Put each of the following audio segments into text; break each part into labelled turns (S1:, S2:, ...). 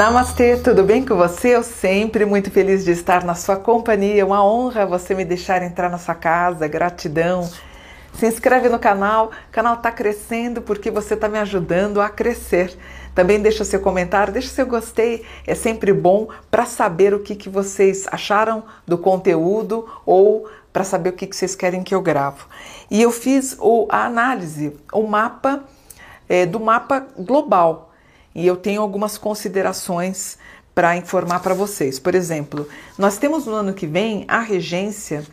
S1: Namastê, tudo bem com você? Eu sempre muito feliz de estar na sua companhia. Uma honra você me deixar entrar na sua casa. Gratidão. Se inscreve no canal, o canal está crescendo porque você está me ajudando a crescer. Também deixa seu comentário, deixa seu gostei, é sempre bom para saber o que, que vocês acharam do conteúdo ou para saber o que, que vocês querem que eu gravo. E eu fiz o, a análise, o mapa é, do mapa global e eu tenho algumas considerações para informar para vocês. Por exemplo, nós temos no ano que vem a regência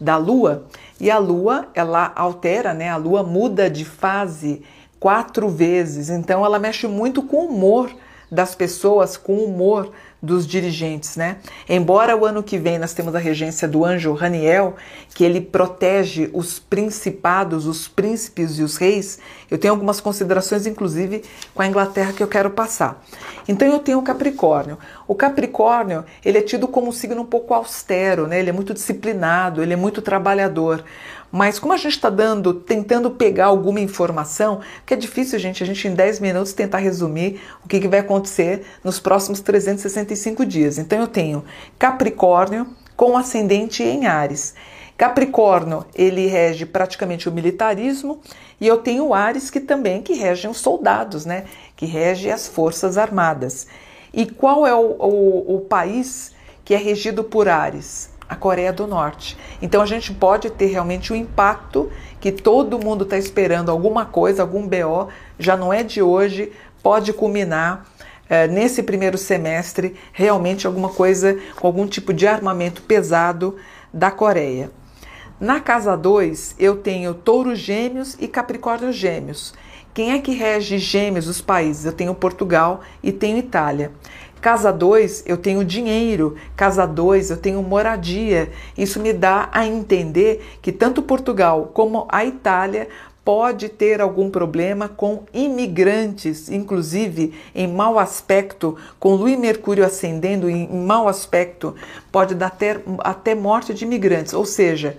S1: da Lua e a Lua ela altera, né? A Lua muda de fase quatro vezes, então ela mexe muito com o humor das pessoas, com o humor dos dirigentes, né? Embora o ano que vem nós temos a regência do anjo Raniel, que ele protege os principados, os príncipes e os reis, eu tenho algumas considerações, inclusive, com a Inglaterra que eu quero passar. Então eu tenho o Capricórnio. O Capricórnio, ele é tido como um signo um pouco austero, né? Ele é muito disciplinado, ele é muito trabalhador. Mas como a gente está dando, tentando pegar alguma informação, que é difícil, gente, a gente em 10 minutos tentar resumir o que, que vai acontecer nos próximos 365 dias. Então eu tenho Capricórnio com ascendente em Ares. Capricórnio, ele rege praticamente o militarismo, e eu tenho Ares que também que regem os soldados, né? Que rege as forças armadas. E qual é o, o, o país que é regido por Ares? A Coreia do Norte. Então a gente pode ter realmente o impacto que todo mundo está esperando alguma coisa, algum BO, já não é de hoje, pode culminar é, nesse primeiro semestre realmente alguma coisa com algum tipo de armamento pesado da Coreia. Na casa 2, eu tenho Touro Gêmeos e Capricórnio Gêmeos. Quem é que rege Gêmeos, os países? Eu tenho Portugal e tenho Itália. Casa 2, eu tenho dinheiro. Casa 2, eu tenho moradia. Isso me dá a entender que tanto Portugal como a Itália pode ter algum problema com imigrantes, inclusive em mau aspecto, com Lua e Mercúrio ascendendo em mau aspecto, pode dar até, até morte de imigrantes, ou seja,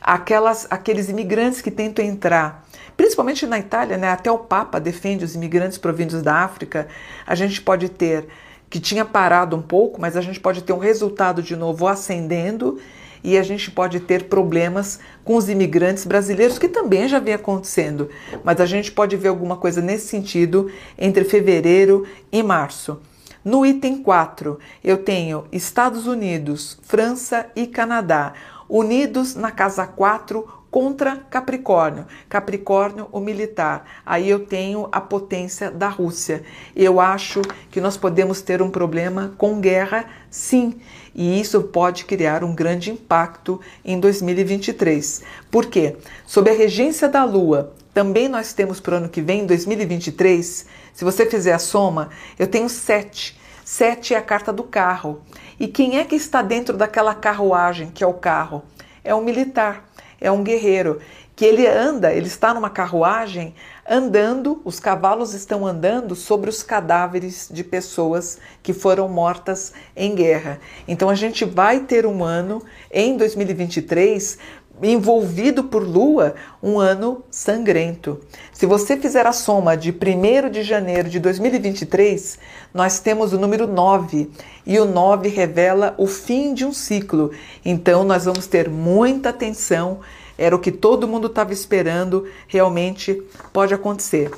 S1: aquelas, aqueles imigrantes que tentam entrar principalmente na Itália, né, até o Papa defende os imigrantes provindos da África, a gente pode ter que tinha parado um pouco, mas a gente pode ter um resultado de novo ascendendo e a gente pode ter problemas com os imigrantes brasileiros, que também já vem acontecendo, mas a gente pode ver alguma coisa nesse sentido entre fevereiro e março. No item 4, eu tenho Estados Unidos, França e Canadá, unidos na casa 4 contra Capricórnio. Capricórnio, o militar. Aí eu tenho a potência da Rússia. Eu acho que nós podemos ter um problema com guerra, sim, e isso pode criar um grande impacto em 2023. Por quê? Sob a regência da Lua, também nós temos para o ano que vem, 2023, se você fizer a soma, eu tenho sete. Sete é a carta do carro. E quem é que está dentro daquela carruagem que é o carro? É o militar é um guerreiro que ele anda, ele está numa carruagem andando, os cavalos estão andando sobre os cadáveres de pessoas que foram mortas em guerra. Então a gente vai ter um ano em 2023 envolvido por lua, um ano sangrento. Se você fizer a soma de 1 de janeiro de 2023, nós temos o número 9 e o 9 revela o fim de um ciclo. Então nós vamos ter muita atenção, era o que todo mundo estava esperando, realmente pode acontecer.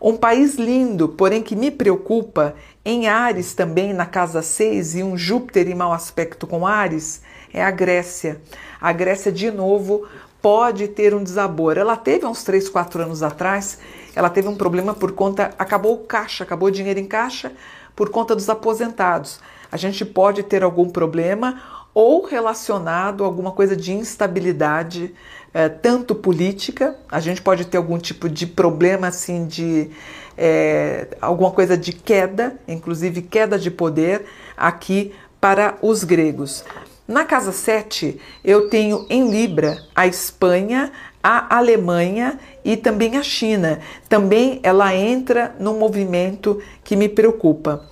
S1: Um país lindo, porém que me preocupa, em Ares também, na casa 6, e um Júpiter em mau aspecto com Ares, é a Grécia. A Grécia, de novo, pode ter um desabor. Ela teve uns 3, 4 anos atrás, ela teve um problema por conta, acabou o caixa, acabou o dinheiro em caixa por conta dos aposentados. A gente pode ter algum problema ou relacionado a alguma coisa de instabilidade, é, tanto política, a gente pode ter algum tipo de problema assim de é, alguma coisa de queda, inclusive queda de poder aqui para os gregos. Na casa 7, eu tenho em Libra a Espanha, a Alemanha e também a China. Também ela entra num movimento que me preocupa.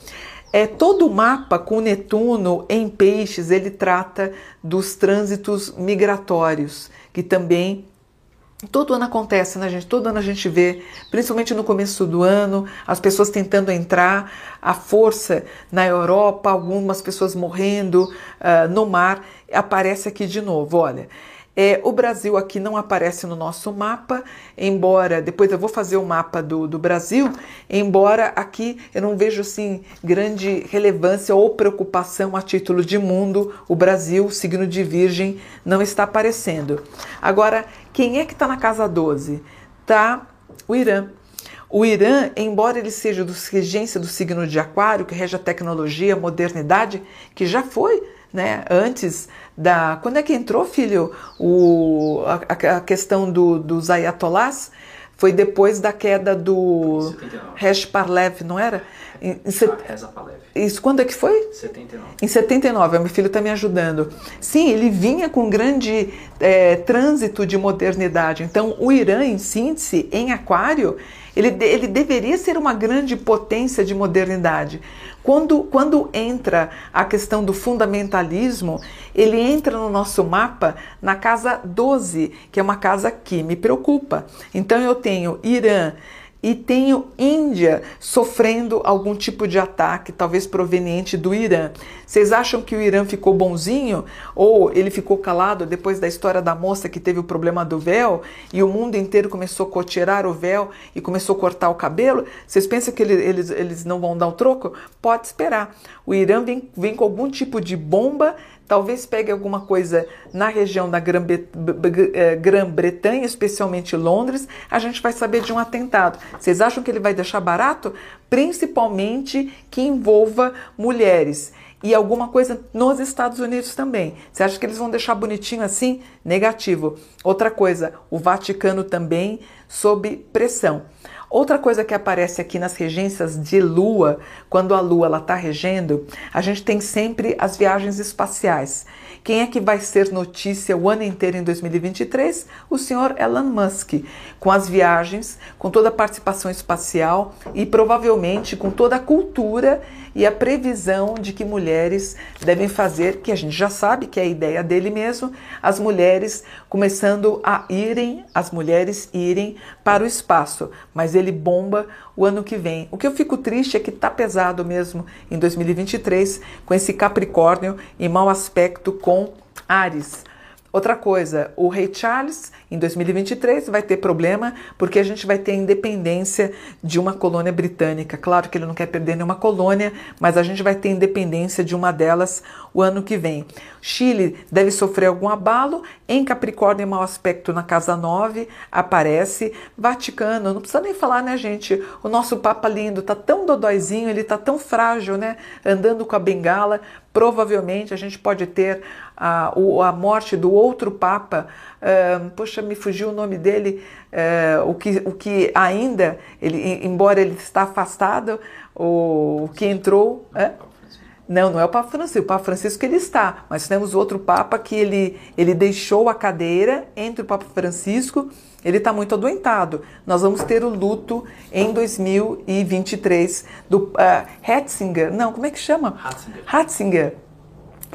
S1: É todo o mapa com Netuno em Peixes, ele trata dos trânsitos migratórios, que também Todo ano acontece, né, gente? Todo ano a gente vê, principalmente no começo do ano, as pessoas tentando entrar, a força na Europa, algumas pessoas morrendo uh, no mar. Aparece aqui de novo, olha. É, o Brasil aqui não aparece no nosso mapa, embora depois eu vou fazer o mapa do, do Brasil, embora aqui eu não vejo assim grande relevância ou preocupação a título de mundo, o Brasil, signo de Virgem, não está aparecendo. Agora, quem é que está na casa 12? Tá o Irã. O Irã, embora ele seja do regência do signo de Aquário, que rege a tecnologia, a modernidade, que já foi né? Antes da. Quando é que entrou, filho, o, a, a questão do, dos ayatolás? Foi depois da queda do Resh Parlev, não era?
S2: Em, em set... Reza Palev.
S1: Isso quando é que foi?
S2: 79.
S1: Em 79, meu filho está me ajudando. Sim, ele vinha com grande é, trânsito de modernidade. Então, o Irã, em síntese, em Aquário, ele, ele deveria ser uma grande potência de modernidade. Quando, quando entra a questão do fundamentalismo, ele entra no nosso mapa na casa 12, que é uma casa que me preocupa. Então eu tenho Irã, e tenho Índia sofrendo algum tipo de ataque, talvez proveniente do Irã. Vocês acham que o Irã ficou bonzinho ou ele ficou calado depois da história da moça que teve o problema do véu e o mundo inteiro começou a tirar o véu e começou a cortar o cabelo? Vocês pensam que eles, eles não vão dar o troco? Pode esperar. O Irã vem, vem com algum tipo de bomba talvez pegue alguma coisa na região da eh, Grã-Bretanha, especialmente Londres, a gente vai saber de um atentado. Vocês acham que ele vai deixar barato? Principalmente que envolva mulheres. E alguma coisa nos Estados Unidos também. Você acha que eles vão deixar bonitinho assim? Negativo. Outra coisa, o Vaticano também sob pressão. Outra coisa que aparece aqui nas regências de Lua, quando a Lua está regendo, a gente tem sempre as viagens espaciais. Quem é que vai ser notícia o ano inteiro em 2023? O senhor Elon Musk, com as viagens, com toda a participação espacial e provavelmente com toda a cultura e a previsão de que mulheres devem fazer, que a gente já sabe que é a ideia dele mesmo, as mulheres começando a irem, as mulheres irem para o espaço, mas ele bomba o ano que vem. O que eu fico triste é que tá pesado mesmo em 2023 com esse Capricórnio em mau aspecto com Ares. Outra coisa, o rei Charles, em 2023, vai ter problema porque a gente vai ter a independência de uma colônia britânica. Claro que ele não quer perder nenhuma colônia, mas a gente vai ter independência de uma delas o ano que vem. Chile deve sofrer algum abalo. Em Capricórnio, mau aspecto na casa 9, aparece. Vaticano, não precisa nem falar, né, gente? O nosso Papa lindo tá tão dodóizinho, ele tá tão frágil, né? Andando com a bengala. Provavelmente a gente pode ter a, a morte do outro Papa, uh, poxa, me fugiu o nome dele, uh, o, que, o que ainda, ele, embora ele está afastado, o, o que entrou. Não, não é o Papa Francisco, o Papa Francisco ele está, mas temos outro Papa que ele, ele deixou a cadeira entre o Papa Francisco, ele está muito adoentado. Nós vamos ter o luto em 2023 do uh, Hatzinger, não, como é que chama?
S2: Hatzinger.
S1: Hatzinger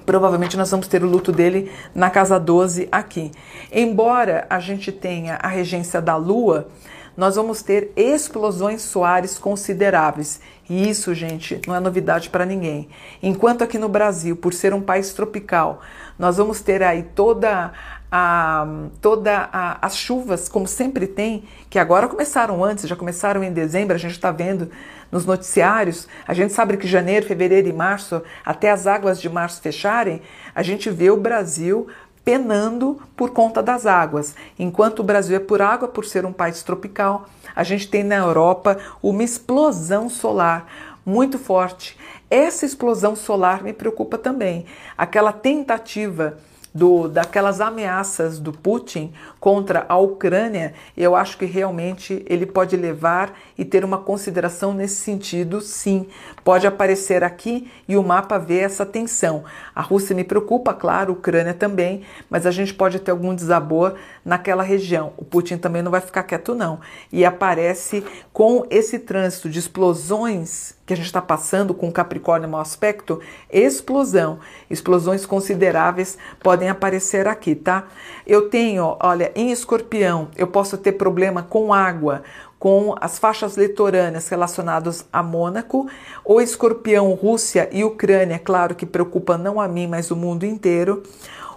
S1: provavelmente nós vamos ter o luto dele na casa 12 aqui. Embora a gente tenha a regência da Lua, nós vamos ter explosões solares consideráveis. E isso, gente, não é novidade para ninguém. Enquanto aqui no Brasil, por ser um país tropical, nós vamos ter aí toda a, toda a, as chuvas, como sempre tem, que agora começaram antes, já começaram em dezembro, a gente está vendo nos noticiários, a gente sabe que janeiro, fevereiro e março, até as águas de março fecharem, a gente vê o Brasil penando por conta das águas. Enquanto o Brasil é por água, por ser um país tropical, a gente tem na Europa uma explosão solar muito forte. Essa explosão solar me preocupa também. Aquela tentativa do, daquelas ameaças do Putin contra a Ucrânia, eu acho que realmente ele pode levar e ter uma consideração nesse sentido, sim. Pode aparecer aqui e o mapa vê essa tensão. A Rússia me preocupa, claro, a Ucrânia também, mas a gente pode ter algum desabor naquela região. O Putin também não vai ficar quieto, não. E aparece com esse trânsito de explosões que a gente está passando com Capricórnio mau aspecto, explosão. Explosões consideráveis podem podem aparecer aqui, tá? Eu tenho, olha, em escorpião, eu posso ter problema com água, com as faixas litorâneas relacionadas a Mônaco, ou escorpião, Rússia e Ucrânia, claro que preocupa não a mim, mas o mundo inteiro.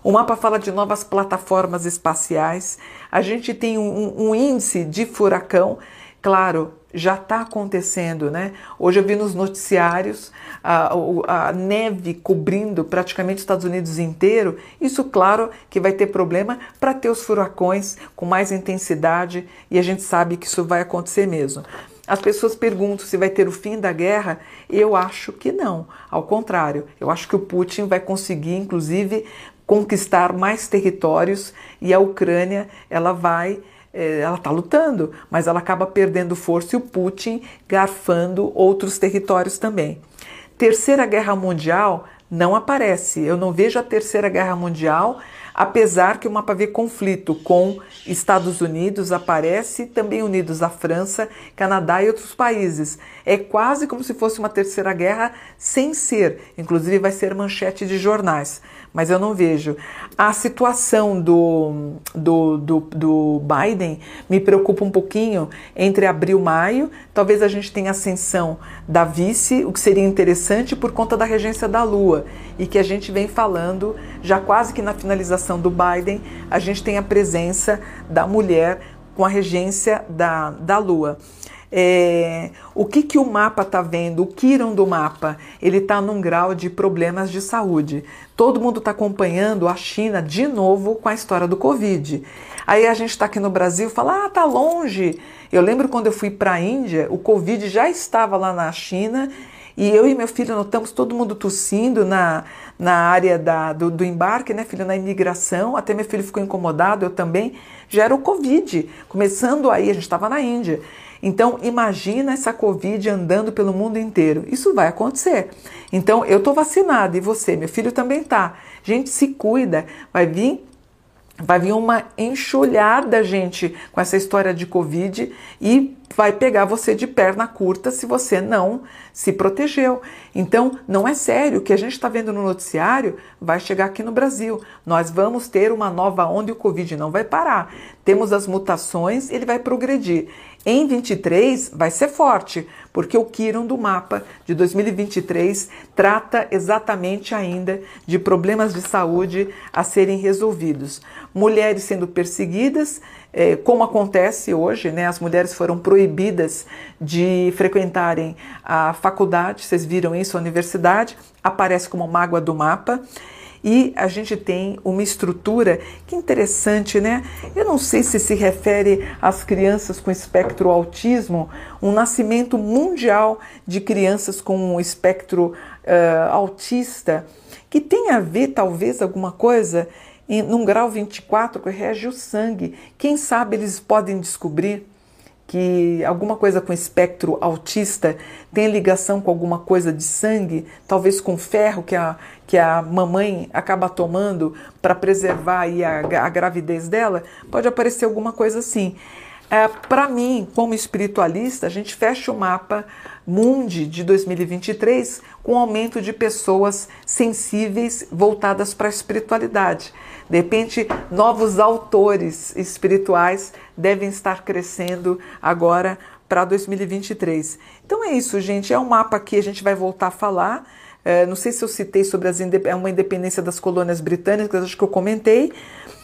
S1: O mapa fala de novas plataformas espaciais. A gente tem um, um índice de furacão, claro, já está acontecendo, né? Hoje eu vi nos noticiários a, a, neve cobrindo praticamente os Estados Unidos inteiro. Isso, claro, que vai ter problema para ter os furacões com mais intensidade e a gente sabe que isso vai acontecer mesmo. As pessoas perguntam se vai ter o fim da guerra. Eu acho que não. Ao contrário, eu acho que o Putin vai conseguir, inclusive, conquistar mais territórios e a Ucrânia ela vai ela está lutando, mas ela acaba perdendo força e o Putin garfando outros territórios também. Terceira Guerra Mundial não aparece. Eu não vejo a Terceira Guerra Mundial, apesar que o mapa vê conflito com Estados Unidos, aparece também unidos à França, Canadá e outros países. É quase como se fosse uma Terceira Guerra sem ser. Inclusive vai ser manchete de jornais mas eu não vejo. A situação do, do, do, do, Biden me preocupa um pouquinho entre abril e maio. Talvez a gente tenha ascensão da vice, o que seria interessante por conta da regência da Lua. E que a gente vem falando, já quase que na finalização do Biden, a gente tem a presença da mulher com a regência da, da Lua. É, o que, que o mapa está vendo? O Kiron do mapa, ele está num grau de problemas de saúde. Todo mundo está acompanhando a China de novo com a história do Covid. Aí a gente está aqui no Brasil e fala, ah, tá longe. Eu lembro quando eu fui para a Índia, o Covid já estava lá na China e eu e meu filho notamos todo mundo tossindo na, na área da, do, do embarque, né, filho, na imigração. Até meu filho ficou incomodado, eu também. Já era o Covid, começando aí, a gente estava na Índia. Então, imagina essa Covid andando pelo mundo inteiro. Isso vai acontecer. Então, eu estou vacinada e você, meu filho também está. Gente, se cuida. Vai vir vai vir uma enxulhada, gente, com essa história de Covid e vai pegar você de perna curta se você não se protegeu. Então, não é sério. O que a gente está vendo no noticiário vai chegar aqui no Brasil. Nós vamos ter uma nova onda e o Covid não vai parar. Temos as mutações, ele vai progredir. Em 23 vai ser forte, porque o Kiron do mapa de 2023 trata exatamente ainda de problemas de saúde a serem resolvidos. Mulheres sendo perseguidas, é, como acontece hoje, né? As mulheres foram proibidas de frequentarem a faculdade, vocês viram isso, a universidade, aparece como mágoa do mapa. E a gente tem uma estrutura que interessante, né? Eu não sei se se refere às crianças com espectro autismo, um nascimento mundial de crianças com espectro uh, autista, que tem a ver talvez alguma coisa num grau 24 que rege o sangue. Quem sabe eles podem descobrir que alguma coisa com espectro autista tem ligação com alguma coisa de sangue, talvez com ferro que a, que a mamãe acaba tomando para preservar a, a gravidez dela, pode aparecer alguma coisa assim. É, para mim, como espiritualista, a gente fecha o mapa Mundi de 2023 com aumento de pessoas sensíveis voltadas para a espiritualidade. De repente, novos autores espirituais devem estar crescendo agora para 2023. Então é isso, gente. É um mapa que a gente vai voltar a falar. É, não sei se eu citei sobre as, é uma independência das colônias britânicas, acho que eu comentei.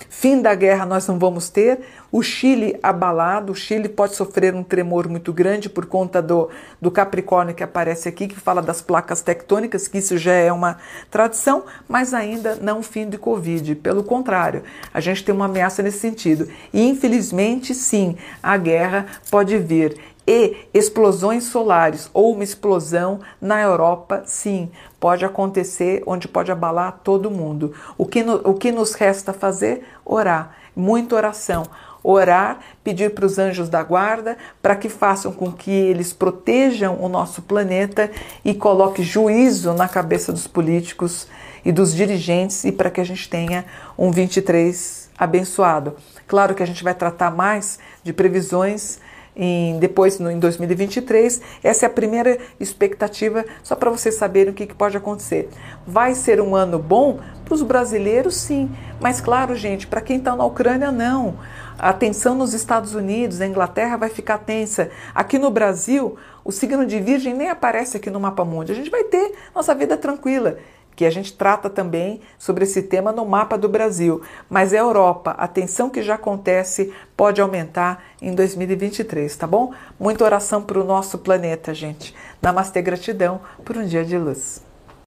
S1: Fim da guerra nós não vamos ter. O Chile abalado, o Chile pode sofrer um tremor muito grande por conta do, do Capricórnio que aparece aqui, que fala das placas tectônicas, que isso já é uma tradição, mas ainda não fim de Covid. Pelo contrário, a gente tem uma ameaça nesse sentido. E infelizmente, sim, a guerra pode vir e explosões solares ou uma explosão na Europa, sim, pode acontecer, onde pode abalar todo mundo. O que, no, o que nos resta fazer? Orar, muita oração. Orar, pedir para os anjos da guarda para que façam com que eles protejam o nosso planeta e coloque juízo na cabeça dos políticos e dos dirigentes e para que a gente tenha um 23 abençoado. Claro que a gente vai tratar mais de previsões em, depois no, em 2023. Essa é a primeira expectativa, só para vocês saberem o que, que pode acontecer. Vai ser um ano bom para os brasileiros, sim, mas claro, gente, para quem está na Ucrânia, não. A tensão nos Estados Unidos, na Inglaterra vai ficar tensa. Aqui no Brasil, o signo de Virgem nem aparece aqui no mapa mundo. A gente vai ter nossa vida tranquila que a gente trata também sobre esse tema no mapa do Brasil. Mas a Europa, a tensão que já acontece pode aumentar em 2023, tá bom? Muita oração para o nosso planeta, gente. Namastê, gratidão por um dia de luz.